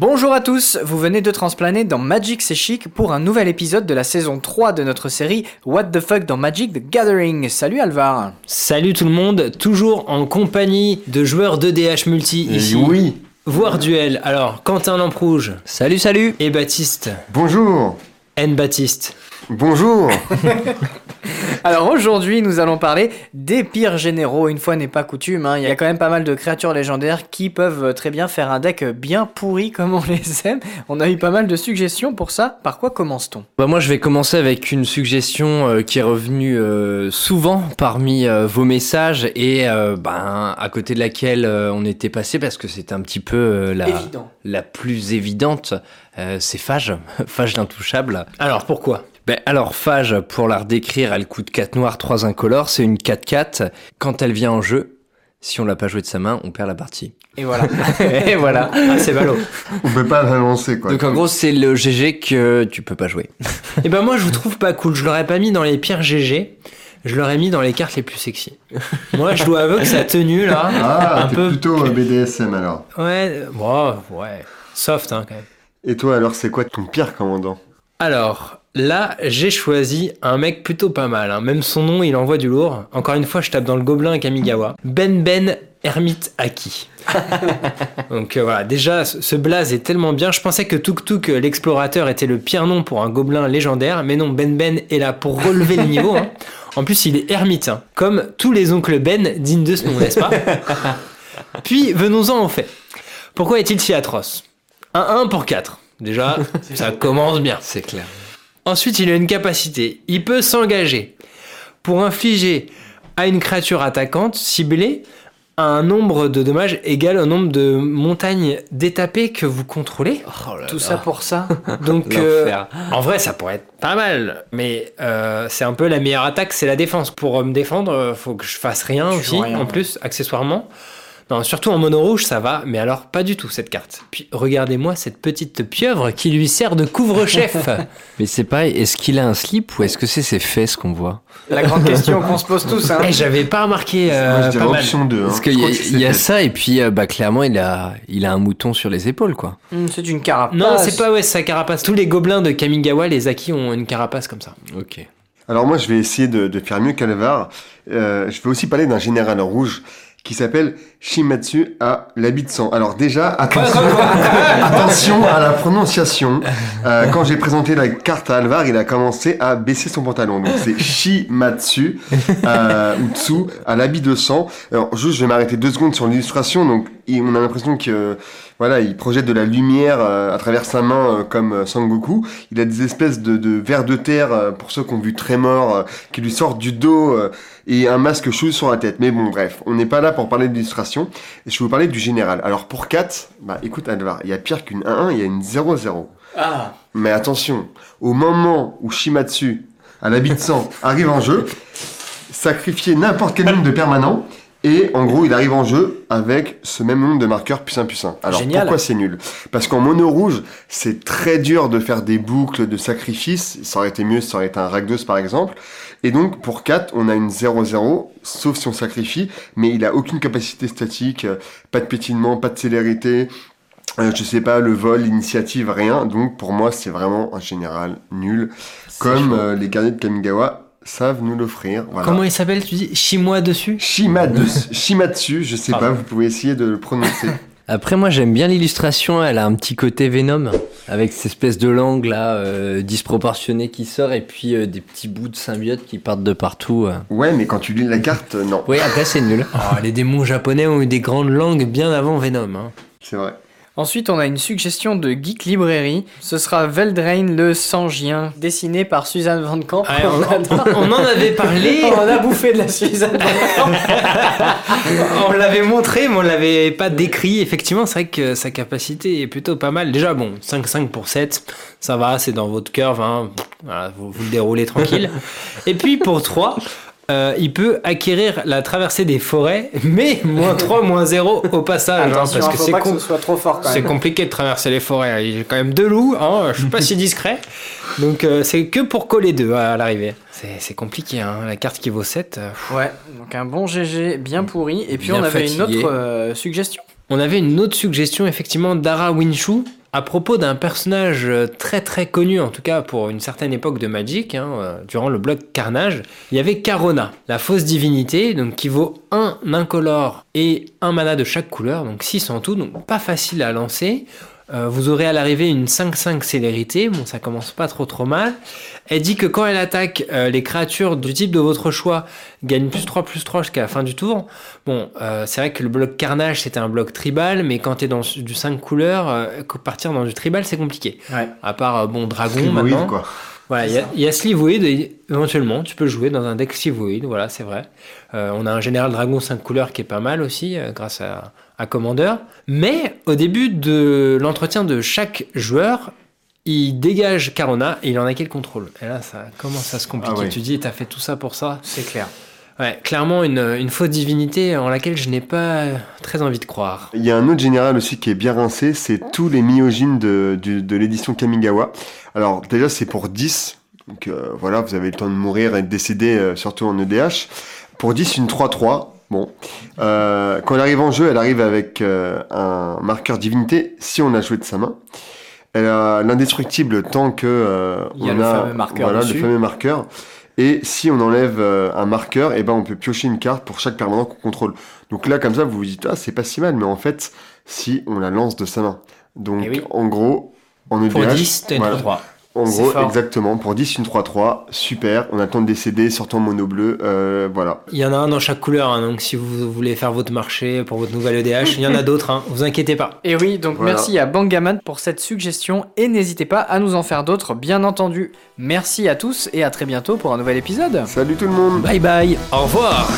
Bonjour à tous, vous venez de transplaner dans Magic C'est Chic pour un nouvel épisode de la saison 3 de notre série What the Fuck dans Magic the Gathering. Salut Alvar Salut tout le monde, toujours en compagnie de joueurs de DH multi ici. Oui. Voire duel. Alors, Quentin Lamprouge. Salut, salut Et Baptiste. Bonjour. N Baptiste. Bonjour. Alors aujourd'hui, nous allons parler des pires généraux. Une fois n'est pas coutume, hein. il y a quand même pas mal de créatures légendaires qui peuvent très bien faire un deck bien pourri comme on les aime. On a eu pas mal de suggestions pour ça. Par quoi commence-t-on? Bah Moi, je vais commencer avec une suggestion euh, qui est revenue euh, souvent parmi euh, vos messages et ben, à côté de laquelle on était passé parce que c'était un petit peu la, la plus évidente. c'est Phage, Phage l'intouchable. Alors pourquoi? Ben, alors, Phage, pour la redécrire, elle coûte 4 noirs, 3 incolores, c'est une 4-4. Quand elle vient en jeu, si on l'a pas joué de sa main, on perd la partie. Et voilà. et voilà. Ah, c'est ballot. On peut pas l'annoncer, quoi. Donc en gros, c'est le GG que tu peux pas jouer. et eh ben moi, je vous trouve pas cool. Je l'aurais pas mis dans les pires GG. Je l'aurais mis dans les cartes les plus sexy. Moi, je dois avouer que sa tenue là, ah, un peu plutôt BDSM alors. Ouais, bon, ouais, soft hein, quand même. Et toi, alors, c'est quoi ton pire commandant? Alors, Là, j'ai choisi un mec plutôt pas mal. Hein. Même son nom, il envoie du lourd. Encore une fois, je tape dans le gobelin Kamigawa. Ben Ben Hermite Aki. Donc euh, voilà, déjà, ce blaze est tellement bien. Je pensais que Tuk Tuk, euh, l'explorateur, était le pire nom pour un gobelin légendaire. Mais non, Ben Ben est là pour relever le niveau. Hein. En plus, il est ermite, hein. comme tous les oncles Ben dignes de ce nom, n'est-ce pas? Puis, venons-en au fait. Pourquoi est-il si atroce? Un 1 pour 4. Déjà, ça commence bien. C'est clair. Ensuite, il a une capacité. Il peut s'engager pour infliger à une créature attaquante ciblée un nombre de dommages égal au nombre de montagnes détapées que vous contrôlez. Oh Tout ça pour ça. Donc, euh, en vrai, ça pourrait être pas mal. Mais euh, c'est un peu la meilleure attaque, c'est la défense. Pour me défendre, faut que je fasse rien aussi, en plus, accessoirement. Non, surtout en mono rouge, ça va, mais alors pas du tout cette carte. Puis regardez-moi cette petite pieuvre qui lui sert de couvre-chef. mais c'est pas, est-ce qu'il a un slip ou est-ce que c'est ses fesses qu'on voit? La grande question qu'on se pose tous. Hein. Et eh, J'avais pas remarqué. Euh, pas. 2. Hein. Parce qu'il y, a, ça et puis euh, bah clairement il a, il a un mouton sur les épaules quoi. Hmm, c'est une carapace. Non, c'est pas ouais, sa carapace. Tous les gobelins de Kamigawa, les Aki ont une carapace comme ça. Ok. Alors moi je vais essayer de, faire mieux qu'Alvar. Euh, je vais aussi parler d'un général rouge qui s'appelle Shimatsu à l'habit de sang. Alors déjà, attention, attention à la prononciation. Euh, quand j'ai présenté la carte à Alvar, il a commencé à baisser son pantalon. Donc c'est Shimatsu euh, ou Tsu à l'habit de sang. Alors juste, je vais m'arrêter deux secondes sur l'illustration. Donc on a l'impression que voilà, il projette de la lumière euh, à travers sa main euh, comme euh, Sangoku. Il a des espèces de, de vers de terre pour ceux qui ont vu Trémor qui lui sortent du dos et un masque chou sur la tête. Mais bon, bref, on n'est pas là pour parler d'illustration. Je vais vous parler du général. Alors pour 4, bah écoute Alvar, il y a pire qu'une 1-1, il y a une 0-0. Ah. Mais attention, au moment où Shimatsu, à l'habit de sang, arrive en jeu, sacrifier n'importe quel nombre de permanents et en gros, il arrive en jeu avec ce même nombre de marqueurs plus 1 plus 1. Alors pourquoi c'est nul? Parce qu'en mono rouge, c'est très dur de faire des boucles de sacrifices. Ça aurait été mieux si ça aurait été un Ragdos par exemple. Et donc pour 4, on a une 0-0, sauf si on sacrifie, mais il a aucune capacité statique, euh, pas de pétinement, pas de célérité, euh, je sais pas, le vol, l'initiative, rien. Donc pour moi, c'est vraiment un général nul. Comme euh, les gardiens de Kamigawa, savent nous l'offrir. Comment il s'appelle Tu dis Chimois dessus Shimatsu, je sais pas, vous pouvez essayer de le prononcer. Après, moi j'aime bien l'illustration, elle a un petit côté Venom, avec cette espèce de langue là, euh, disproportionnée qui sort, et puis euh, des petits bouts de symbiote qui partent de partout. Euh. Ouais, mais quand tu lis la carte, non. Oui, après c'est nul. Oh, les démons japonais ont eu des grandes langues bien avant Venom. Hein. C'est vrai. Ensuite, on a une suggestion de Geek Librairie. Ce sera Veldrain le Sangien, dessiné par Suzanne Van Camp. Ah, on, en avait parlé. on a bouffé de la Suzanne Van Camp. on l'avait montré, mais on l'avait pas décrit. Effectivement, c'est vrai que sa capacité est plutôt pas mal. Déjà, bon, 5-5 pour 7, ça va, c'est dans votre curve. Hein. vous, vous le déroulez tranquille. Et puis pour 3, euh, il peut acquérir la traversée des forêts, mais moins 3, moins 0 au passage. Hein, parce que c'est compliqué de traverser les forêts. Il y a quand même deux loups, hein, je suis pas si discret. Donc euh, c'est que pour coller deux à, l'arrivée. C'est compliqué, hein, la carte qui vaut 7. Euh, ouais, donc un bon GG bien pourri. Et puis on avait une autre suggestion. On avait une autre suggestion, effectivement, d'Ara Winshu. À propos d'un personnage très très connu, en tout cas pour une certaine époque de Magic, hein, euh, durant le bloc Carnage. Il y avait Carona, la fausse divinité, donc qui vaut un incolore et un mana de chaque couleur, donc 6 en tout, donc pas facile à lancer. Euh, vous aurez à l'arrivée une 5-5 célérité, bon ça commence pas trop trop mal. Elle dit que quand elle attaque, euh, les créatures du type de votre choix gagnent plus 3 plus 3 jusqu'à la fin du tour. Bon, euh, c'est vrai que le bloc carnage c'était un bloc tribal, mais quand tu es dans du 5 couleurs, partir dans du tribal c'est compliqué. Ouais. À part, bon, dragon maintenant. quoi. Voilà, il y a, y a Slivoid, et éventuellement, tu peux jouer dans un deck Slivoid, voilà, c'est vrai. on a un général dragon 5 couleurs qui est pas mal aussi, grâce à, à Commander. Mais au début de l'entretien de chaque joueur, il dégage Carona et il en a quel contrôle. Et là, ça commence à se compliquer. Ah Tu dis, t'as fait tout ça pour ça C'est clair. Ouais, clairement une, une fausse divinité en laquelle je n'ai pas très envie de croire. Il y a un autre général aussi qui est bien rincé, c'est tous les myogines de, de, l'édition Kamigawa. Alors déjà c'est pour 10, donc euh, voilà, vous avez le temps de mourir et de décéder, euh, surtout en EDH. Pour 10, une 3-3, Bon, euh, quand elle arrive en jeu, elle arrive avec euh, un marqueur divinité si on a joué de sa main. Elle a l'indestructible tant que euh, Il y a on le a fameux marqueur voilà, le fameux marqueur. Et si on enlève un marqueur, et eh ben on peut piocher une carte pour chaque permanent qu'on contrôle. Donc là, comme ça, vous vous dites ah c'est pas si mal, mais en fait, si on la lance de sa main. Donc eh en gros, en EDH, pour 10, t'as une 3 en gros, exactement. Pour 10, une 3-3, super. On attend de décéder, surtout en mono bleu. Euh, voilà. Il y en a un dans chaque couleur, hein, donc si vous voulez faire votre marché pour votre nouvelle EDH, il y en a d'autres, hein, vous inquiétez pas. Et oui, donc merci à Bangaman pour cette suggestion et n'hésitez pas à nous en faire d'autres, bien entendu. Merci à tous et à très bientôt pour un nouvel épisode. Salut tout le monde. Bye bye. Au revoir.